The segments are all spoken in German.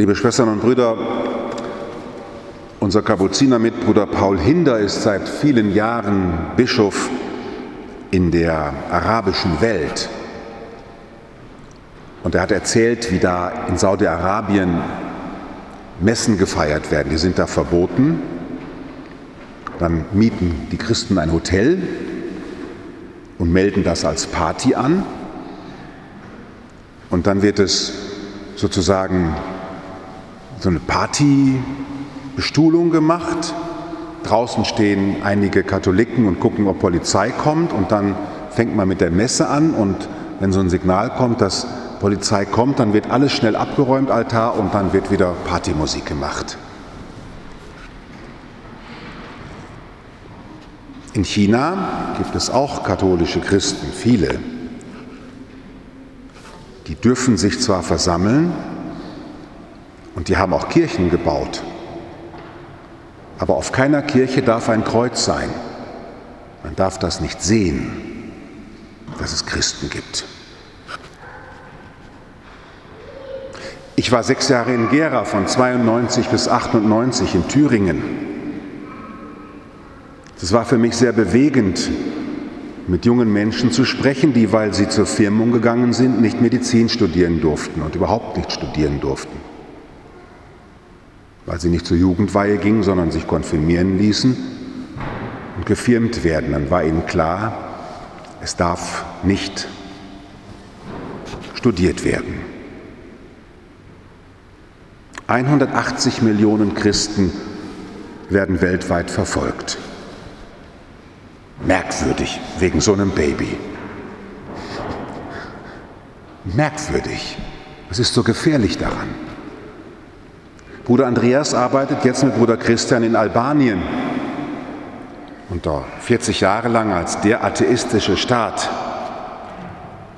Liebe Schwestern und Brüder, unser Kapuzinermitbruder Paul Hinder ist seit vielen Jahren Bischof in der arabischen Welt. Und er hat erzählt, wie da in Saudi-Arabien Messen gefeiert werden. Die sind da verboten. Dann mieten die Christen ein Hotel und melden das als Party an. Und dann wird es sozusagen so eine Partybestuhlung gemacht. Draußen stehen einige Katholiken und gucken, ob Polizei kommt. Und dann fängt man mit der Messe an. Und wenn so ein Signal kommt, dass Polizei kommt, dann wird alles schnell abgeräumt, Altar, und dann wird wieder Partymusik gemacht. In China gibt es auch katholische Christen, viele. Die dürfen sich zwar versammeln und die haben auch Kirchen gebaut, aber auf keiner Kirche darf ein Kreuz sein. Man darf das nicht sehen, dass es Christen gibt. Ich war sechs Jahre in Gera von 92 bis 98 in Thüringen. Es war für mich sehr bewegend, mit jungen Menschen zu sprechen, die, weil sie zur Firmung gegangen sind, nicht Medizin studieren durften und überhaupt nicht studieren durften. Weil sie nicht zur Jugendweihe gingen, sondern sich konfirmieren ließen und gefirmt werden. Dann war ihnen klar, es darf nicht studiert werden. 180 Millionen Christen werden weltweit verfolgt. Merkwürdig wegen so einem Baby. Merkwürdig. Was ist so gefährlich daran? Bruder Andreas arbeitet jetzt mit Bruder Christian in Albanien. Und da 40 Jahre lang als der atheistische Staat.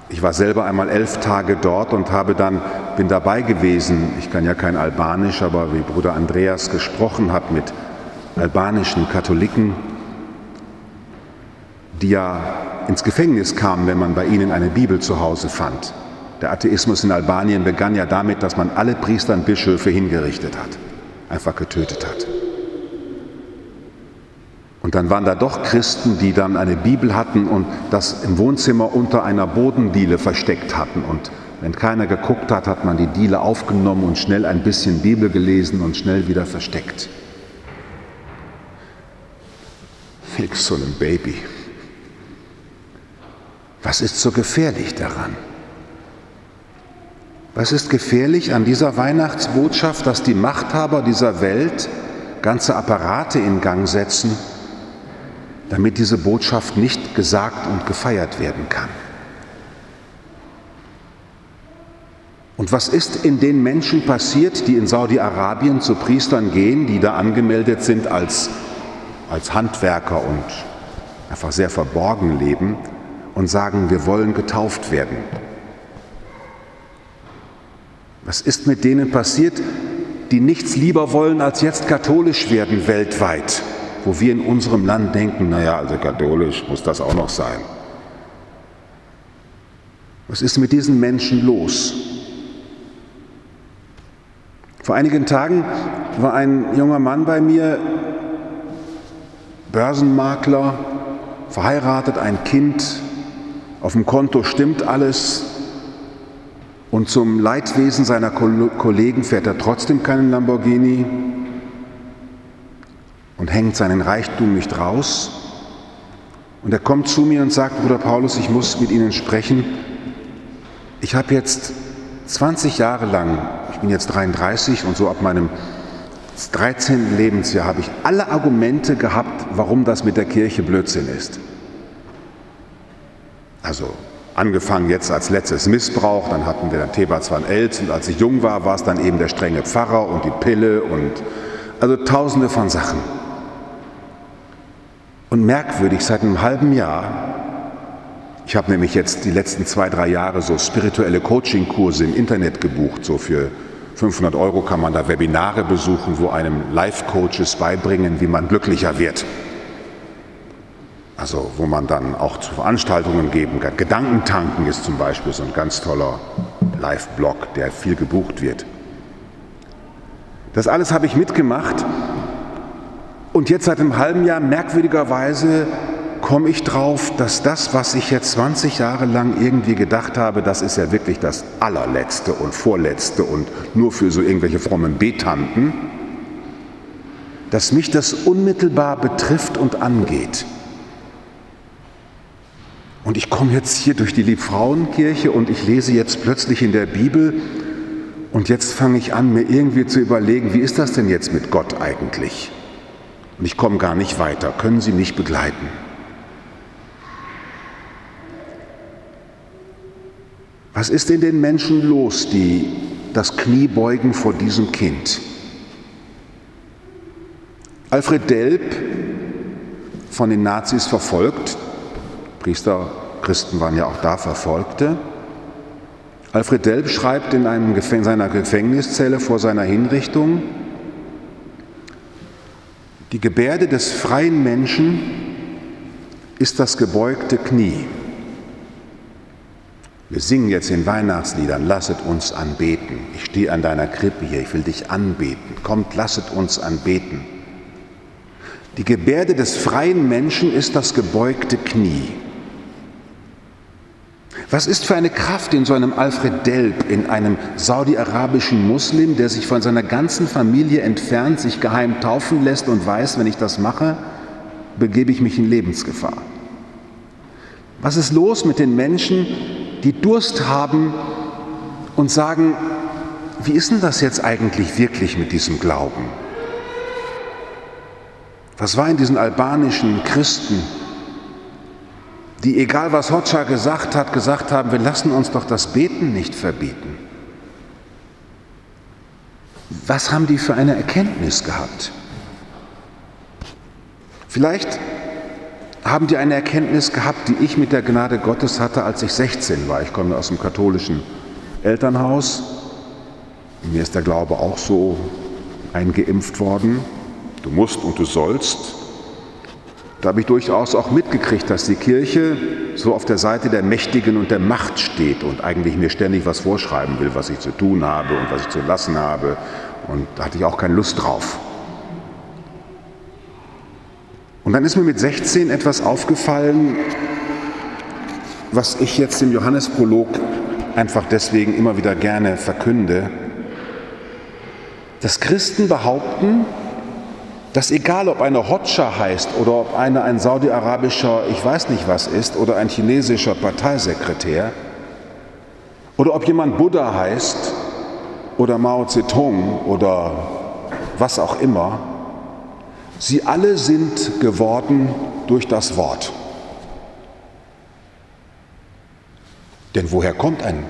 Ich war selber einmal elf Tage dort und habe dann, bin dabei gewesen, ich kann ja kein Albanisch, aber wie Bruder Andreas gesprochen hat mit albanischen Katholiken, die ja ins Gefängnis kamen, wenn man bei ihnen eine Bibel zu Hause fand. Der Atheismus in Albanien begann ja damit, dass man alle Priester und Bischöfe hingerichtet hat, einfach getötet hat. Und dann waren da doch Christen, die dann eine Bibel hatten und das im Wohnzimmer unter einer Bodendiele versteckt hatten. Und wenn keiner geguckt hat, hat man die Diele aufgenommen und schnell ein bisschen Bibel gelesen und schnell wieder versteckt. Wegen so einem Baby. Was ist so gefährlich daran? Was ist gefährlich an dieser Weihnachtsbotschaft, dass die Machthaber dieser Welt ganze Apparate in Gang setzen, damit diese Botschaft nicht gesagt und gefeiert werden kann? Und was ist in den Menschen passiert, die in Saudi-Arabien zu Priestern gehen, die da angemeldet sind als, als Handwerker und einfach sehr verborgen leben? und sagen, wir wollen getauft werden. Was ist mit denen passiert, die nichts lieber wollen, als jetzt katholisch werden weltweit, wo wir in unserem Land denken, naja, also katholisch muss das auch noch sein. Was ist mit diesen Menschen los? Vor einigen Tagen war ein junger Mann bei mir, Börsenmakler, verheiratet, ein Kind, auf dem Konto stimmt alles und zum Leidwesen seiner Kollegen fährt er trotzdem keinen Lamborghini und hängt seinen Reichtum nicht raus. Und er kommt zu mir und sagt, Bruder Paulus, ich muss mit Ihnen sprechen. Ich habe jetzt 20 Jahre lang, ich bin jetzt 33 und so ab meinem 13. Lebensjahr habe ich alle Argumente gehabt, warum das mit der Kirche Blödsinn ist. Also angefangen jetzt als letztes Missbrauch, dann hatten wir dann Thebats van Els und als ich jung war, war es dann eben der strenge Pfarrer und die Pille und also tausende von Sachen. Und merkwürdig, seit einem halben Jahr, ich habe nämlich jetzt die letzten zwei, drei Jahre so spirituelle Coaching-Kurse im Internet gebucht, so für 500 Euro kann man da Webinare besuchen, wo einem Life-Coaches beibringen, wie man glücklicher wird also wo man dann auch zu Veranstaltungen geben kann. Gedankentanken ist zum Beispiel so ein ganz toller Live-Blog, der viel gebucht wird. Das alles habe ich mitgemacht und jetzt seit einem halben Jahr merkwürdigerweise komme ich drauf, dass das, was ich jetzt 20 Jahre lang irgendwie gedacht habe, das ist ja wirklich das allerletzte und vorletzte und nur für so irgendwelche frommen Betanten, dass mich das unmittelbar betrifft und angeht. Und ich komme jetzt hier durch die Liebfrauenkirche und ich lese jetzt plötzlich in der Bibel und jetzt fange ich an, mir irgendwie zu überlegen, wie ist das denn jetzt mit Gott eigentlich? Und ich komme gar nicht weiter. Können Sie mich begleiten? Was ist in den Menschen los, die das Knie beugen vor diesem Kind? Alfred Delp, von den Nazis verfolgt, Priester, Christen waren ja auch da Verfolgte. Alfred Delp schreibt in einem Gefäng seiner Gefängniszelle vor seiner Hinrichtung, die Gebärde des freien Menschen ist das gebeugte Knie. Wir singen jetzt in Weihnachtsliedern, lasset uns anbeten. Ich stehe an deiner Krippe hier, ich will dich anbeten. Kommt, lasset uns anbeten. Die Gebärde des freien Menschen ist das gebeugte Knie. Was ist für eine Kraft in so einem Alfred Delp, in einem saudi-arabischen Muslim, der sich von seiner ganzen Familie entfernt, sich geheim taufen lässt und weiß, wenn ich das mache, begebe ich mich in Lebensgefahr? Was ist los mit den Menschen, die Durst haben und sagen, wie ist denn das jetzt eigentlich wirklich mit diesem Glauben? Was war in diesen albanischen Christen, die, egal was Hoxha gesagt hat, gesagt haben, wir lassen uns doch das Beten nicht verbieten. Was haben die für eine Erkenntnis gehabt? Vielleicht haben die eine Erkenntnis gehabt, die ich mit der Gnade Gottes hatte, als ich 16 war. Ich komme aus dem katholischen Elternhaus. Mir ist der Glaube auch so eingeimpft worden. Du musst und du sollst. Da habe ich durchaus auch mitgekriegt, dass die Kirche so auf der Seite der Mächtigen und der Macht steht und eigentlich mir ständig was vorschreiben will, was ich zu tun habe und was ich zu lassen habe. Und da hatte ich auch keine Lust drauf. Und dann ist mir mit 16 etwas aufgefallen, was ich jetzt im Johannesprolog einfach deswegen immer wieder gerne verkünde, dass Christen behaupten, dass egal ob eine Hotscha heißt oder ob eine ein saudi-arabischer, ich weiß nicht was ist, oder ein chinesischer Parteisekretär, oder ob jemand Buddha heißt oder Mao Zedong oder was auch immer, sie alle sind geworden durch das Wort. Denn woher kommt ein,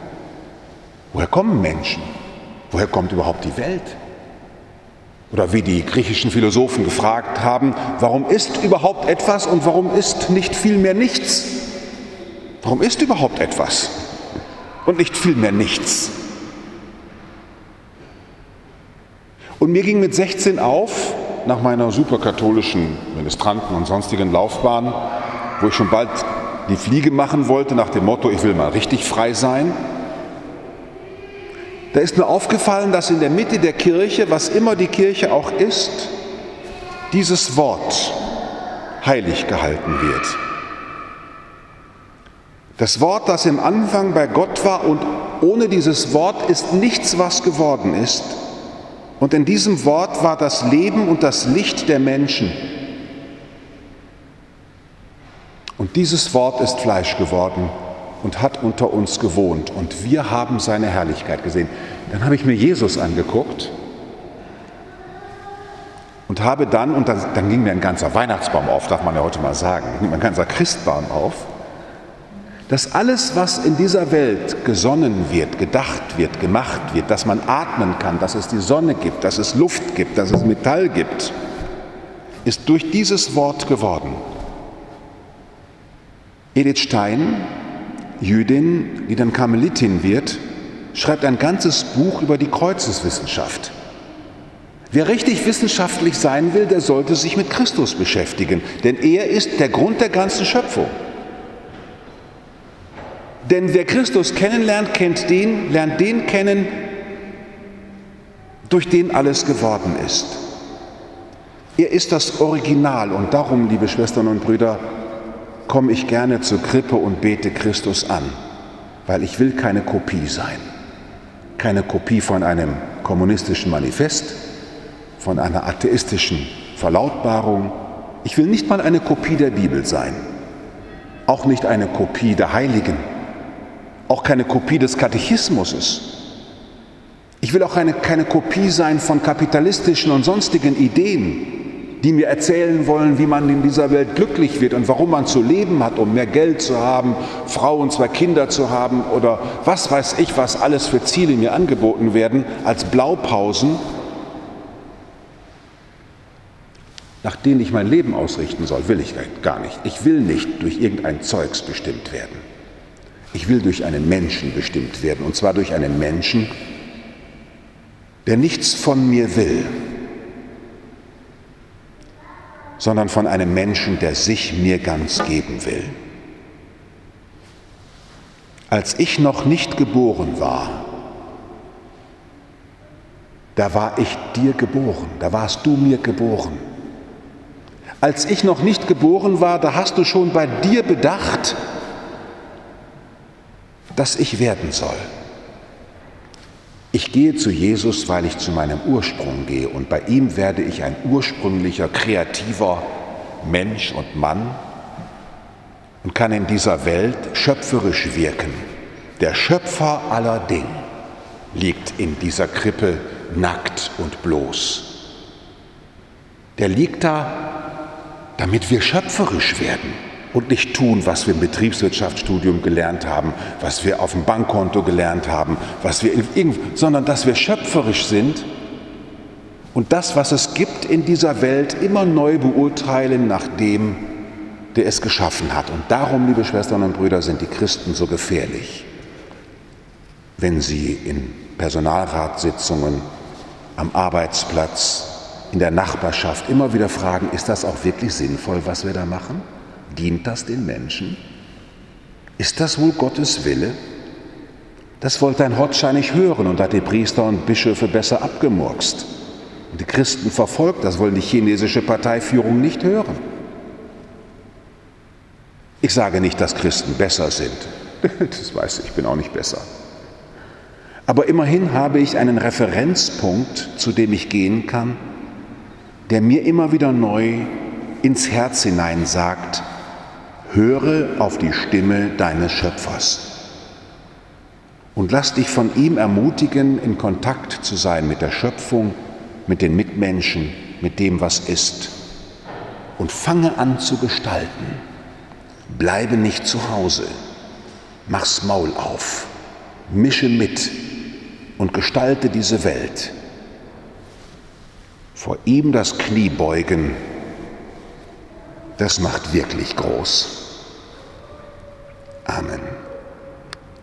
woher kommen Menschen? Woher kommt überhaupt die Welt? Oder wie die griechischen Philosophen gefragt haben, warum ist überhaupt etwas und warum ist nicht vielmehr nichts? Warum ist überhaupt etwas und nicht vielmehr nichts? Und mir ging mit 16 auf, nach meiner superkatholischen Ministranten- und sonstigen Laufbahn, wo ich schon bald die Fliege machen wollte, nach dem Motto, ich will mal richtig frei sein, da ist mir aufgefallen, dass in der Mitte der Kirche, was immer die Kirche auch ist, dieses Wort heilig gehalten wird. Das Wort, das im Anfang bei Gott war und ohne dieses Wort ist nichts, was geworden ist. Und in diesem Wort war das Leben und das Licht der Menschen. Und dieses Wort ist Fleisch geworden und hat unter uns gewohnt und wir haben seine Herrlichkeit gesehen. Dann habe ich mir Jesus angeguckt und habe dann, und dann, dann ging mir ein ganzer Weihnachtsbaum auf, darf man ja heute mal sagen, ein ganzer Christbaum auf, dass alles, was in dieser Welt gesonnen wird, gedacht wird, gemacht wird, dass man atmen kann, dass es die Sonne gibt, dass es Luft gibt, dass es Metall gibt, ist durch dieses Wort geworden. Edith Stein Jüdin, die dann Karmelitin wird, schreibt ein ganzes Buch über die Kreuzeswissenschaft. Wer richtig wissenschaftlich sein will, der sollte sich mit Christus beschäftigen, denn er ist der Grund der ganzen Schöpfung. Denn wer Christus kennenlernt, kennt den, lernt den kennen, durch den alles geworden ist. Er ist das Original und darum, liebe Schwestern und Brüder, komme ich gerne zur Krippe und bete Christus an, weil ich will keine Kopie sein. Keine Kopie von einem kommunistischen Manifest, von einer atheistischen Verlautbarung. Ich will nicht mal eine Kopie der Bibel sein, auch nicht eine Kopie der Heiligen, auch keine Kopie des Katechismus. Ich will auch eine, keine Kopie sein von kapitalistischen und sonstigen Ideen, die mir erzählen wollen, wie man in dieser Welt glücklich wird und warum man zu leben hat, um mehr Geld zu haben, Frau und zwei Kinder zu haben oder was weiß ich, was alles für Ziele mir angeboten werden, als Blaupausen, nach denen ich mein Leben ausrichten soll, will ich gar nicht. Ich will nicht durch irgendein Zeugs bestimmt werden. Ich will durch einen Menschen bestimmt werden, und zwar durch einen Menschen, der nichts von mir will, sondern von einem Menschen, der sich mir ganz geben will. Als ich noch nicht geboren war, da war ich dir geboren, da warst du mir geboren. Als ich noch nicht geboren war, da hast du schon bei dir bedacht, dass ich werden soll. Ich gehe zu Jesus, weil ich zu meinem Ursprung gehe und bei ihm werde ich ein ursprünglicher, kreativer Mensch und Mann und kann in dieser Welt schöpferisch wirken. Der Schöpfer aller Dinge liegt in dieser Krippe nackt und bloß. Der liegt da, damit wir schöpferisch werden und nicht tun, was wir im Betriebswirtschaftsstudium gelernt haben, was wir auf dem Bankkonto gelernt haben, was wir sondern dass wir schöpferisch sind und das, was es gibt in dieser Welt, immer neu beurteilen nach dem, der es geschaffen hat. Und darum, liebe Schwestern und Brüder, sind die Christen so gefährlich, wenn sie in Personalratssitzungen, am Arbeitsplatz, in der Nachbarschaft immer wieder fragen, ist das auch wirklich sinnvoll, was wir da machen? Dient das den Menschen? Ist das wohl Gottes Wille? Das wollte ein Hotscher nicht hören und hat die Priester und Bischöfe besser abgemurkst. Und die Christen verfolgt, das wollen die chinesische Parteiführung nicht hören. Ich sage nicht, dass Christen besser sind. Das weiß ich, ich bin auch nicht besser. Aber immerhin habe ich einen Referenzpunkt, zu dem ich gehen kann, der mir immer wieder neu ins Herz hinein sagt, höre auf die Stimme deines Schöpfers und lass dich von ihm ermutigen, in Kontakt zu sein mit der Schöpfung, mit den Mitmenschen, mit dem, was ist. Und fange an zu gestalten. Bleibe nicht zu Hause. Mach's Maul auf. Mische mit und gestalte diese Welt. Vor ihm das Knie beugen, das macht wirklich groß. Amen.